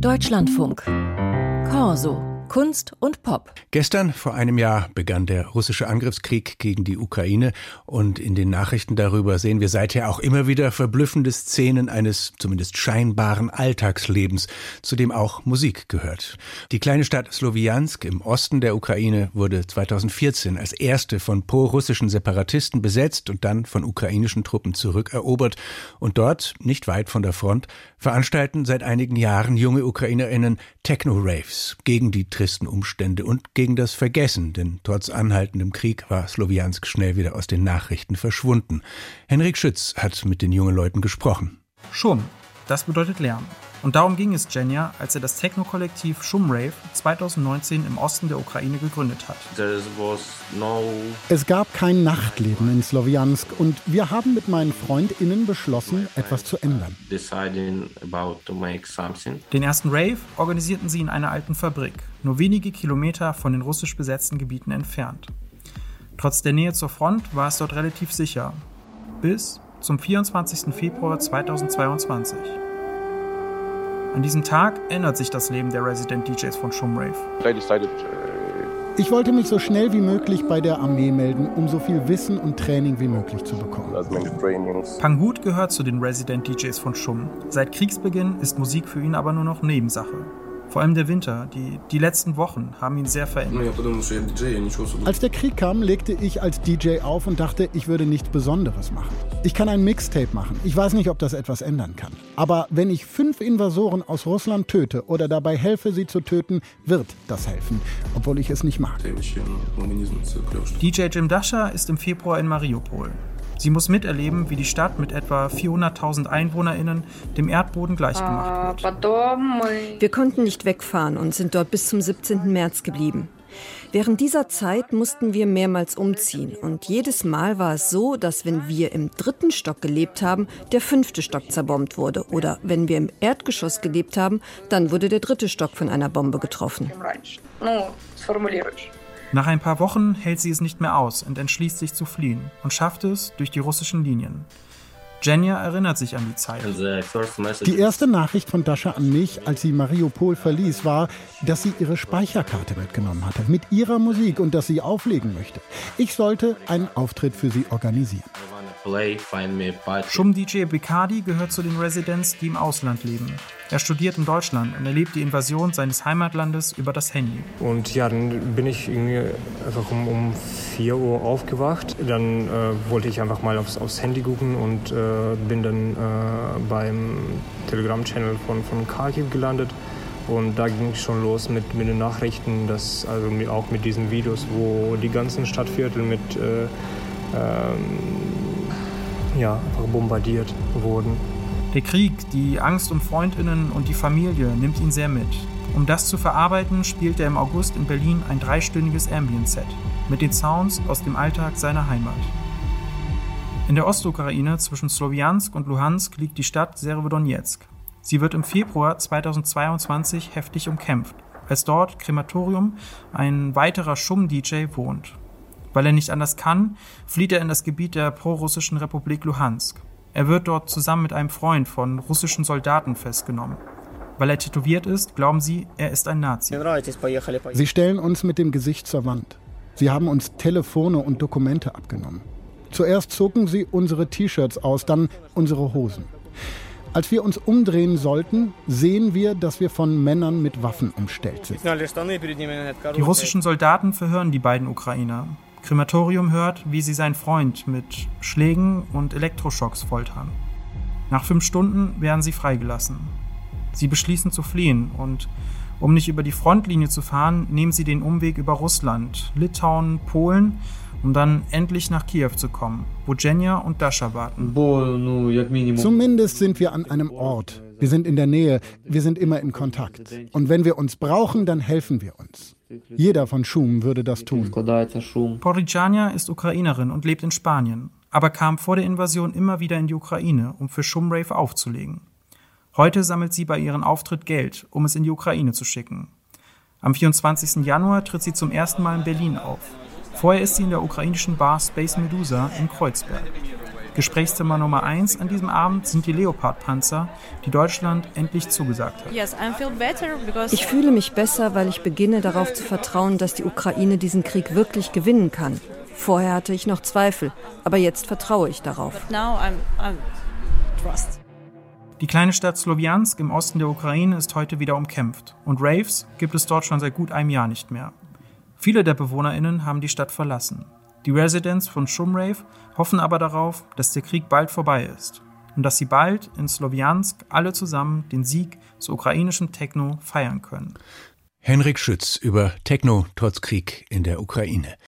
Deutschlandfunk. Corso. Kunst und Pop. Gestern, vor einem Jahr, begann der russische Angriffskrieg gegen die Ukraine und in den Nachrichten darüber sehen wir seither auch immer wieder verblüffende Szenen eines zumindest scheinbaren Alltagslebens, zu dem auch Musik gehört. Die kleine Stadt Slowiansk im Osten der Ukraine wurde 2014 als erste von pro-russischen Separatisten besetzt und dann von ukrainischen Truppen zurückerobert und dort, nicht weit von der Front, veranstalten seit einigen Jahren junge Ukrainerinnen Techno-Raves gegen die tristen Umstände und gegen das Vergessen, denn trotz anhaltendem Krieg war Slowiansk schnell wieder aus den Nachrichten verschwunden. Henrik Schütz hat mit den jungen Leuten gesprochen. Schum, das bedeutet Lärm. Und darum ging es Jenja, als er das Techno-Kollektiv Shumrave 2019 im Osten der Ukraine gegründet hat. Es gab kein Nachtleben in Slowiansk und wir haben mit meinen FreundInnen beschlossen, etwas zu ändern. Den ersten Rave organisierten sie in einer alten Fabrik, nur wenige Kilometer von den russisch besetzten Gebieten entfernt. Trotz der Nähe zur Front war es dort relativ sicher. Bis zum 24. Februar 2022. An diesem Tag ändert sich das Leben der Resident DJs von Shumrave. Ich wollte mich so schnell wie möglich bei der Armee melden, um so viel Wissen und Training wie möglich zu bekommen. Panghut gehört zu den Resident DJs von Shum. Seit Kriegsbeginn ist Musik für ihn aber nur noch Nebensache. Vor allem der Winter, die, die letzten Wochen haben ihn sehr verändert. Als der Krieg kam, legte ich als DJ auf und dachte, ich würde nichts Besonderes machen. Ich kann ein Mixtape machen. Ich weiß nicht, ob das etwas ändern kann. Aber wenn ich fünf Invasoren aus Russland töte oder dabei helfe, sie zu töten, wird das helfen, obwohl ich es nicht mag. DJ Jim Dasha ist im Februar in Mariupol. Sie muss miterleben, wie die Stadt mit etwa 400.000 EinwohnerInnen dem Erdboden gleichgemacht wird. Wir konnten nicht wegfahren und sind dort bis zum 17. März geblieben. Während dieser Zeit mussten wir mehrmals umziehen und jedes Mal war es so, dass wenn wir im dritten Stock gelebt haben, der fünfte Stock zerbombt wurde oder wenn wir im Erdgeschoss gelebt haben, dann wurde der dritte Stock von einer Bombe getroffen. Nach ein paar Wochen hält sie es nicht mehr aus und entschließt sich zu fliehen und schafft es durch die russischen Linien. Jenja erinnert sich an die Zeit. Die erste Nachricht von Dasha an mich, als sie Mariupol verließ, war, dass sie ihre Speicherkarte mitgenommen hatte, mit ihrer Musik und dass sie auflegen möchte. Ich sollte einen Auftritt für sie organisieren. Schum-DJ Bicardi gehört zu den Residents, die im Ausland leben. Er studiert in Deutschland und erlebt die Invasion seines Heimatlandes über das Handy. Und ja, dann bin ich irgendwie einfach um, um 4 Uhr aufgewacht. Dann äh, wollte ich einfach mal aufs, aufs Handy gucken und äh, bin dann äh, beim Telegram-Channel von, von Kharkiv gelandet. Und da ging es schon los mit, mit den Nachrichten, dass, also auch mit diesen Videos, wo die ganzen Stadtviertel mit äh, ähm, ja, einfach bombardiert wurden. Der Krieg, die Angst um Freundinnen und die Familie nimmt ihn sehr mit. Um das zu verarbeiten, spielt er im August in Berlin ein dreistündiges Ambient-Set mit den Sounds aus dem Alltag seiner Heimat. In der Ostukraine zwischen Slowiansk und Luhansk liegt die Stadt Severodonetsk. Sie wird im Februar 2022 heftig umkämpft, als dort Krematorium ein weiterer Schum-DJ wohnt. Weil er nicht anders kann, flieht er in das Gebiet der prorussischen Republik Luhansk. Er wird dort zusammen mit einem Freund von russischen Soldaten festgenommen. Weil er tätowiert ist, glauben sie, er ist ein Nazi. Sie stellen uns mit dem Gesicht zur Wand. Sie haben uns Telefone und Dokumente abgenommen. Zuerst zogen sie unsere T-Shirts aus, dann unsere Hosen. Als wir uns umdrehen sollten, sehen wir, dass wir von Männern mit Waffen umstellt sind. Die russischen Soldaten verhören die beiden Ukrainer. Krematorium hört, wie sie seinen Freund mit Schlägen und Elektroschocks foltern. Nach fünf Stunden werden sie freigelassen. Sie beschließen zu fliehen und um nicht über die Frontlinie zu fahren, nehmen sie den Umweg über Russland, Litauen, Polen, um dann endlich nach Kiew zu kommen, wo Jenja und Dasha warten. Zumindest sind wir an einem Ort. Wir sind in der Nähe, wir sind immer in Kontakt. Und wenn wir uns brauchen, dann helfen wir uns. Jeder von Schum würde das tun. Porijania ist Ukrainerin und lebt in Spanien, aber kam vor der Invasion immer wieder in die Ukraine, um für Shumrave aufzulegen. Heute sammelt sie bei ihrem Auftritt Geld, um es in die Ukraine zu schicken. Am 24. Januar tritt sie zum ersten Mal in Berlin auf. Vorher ist sie in der ukrainischen Bar Space Medusa in Kreuzberg. Gesprächsthema Nummer eins an diesem Abend sind die Leopard-Panzer, die Deutschland endlich zugesagt hat. Ich fühle mich besser, weil ich beginne darauf zu vertrauen, dass die Ukraine diesen Krieg wirklich gewinnen kann. Vorher hatte ich noch Zweifel, aber jetzt vertraue ich darauf. Die kleine Stadt Slowiansk im Osten der Ukraine ist heute wieder umkämpft und Raves gibt es dort schon seit gut einem Jahr nicht mehr. Viele der BewohnerInnen haben die Stadt verlassen. Die Residents von Shumrave hoffen aber darauf, dass der Krieg bald vorbei ist und dass sie bald in Slowiansk alle zusammen den Sieg zu ukrainischem Techno feiern können. Henrik Schütz über Techno trotz Krieg in der Ukraine.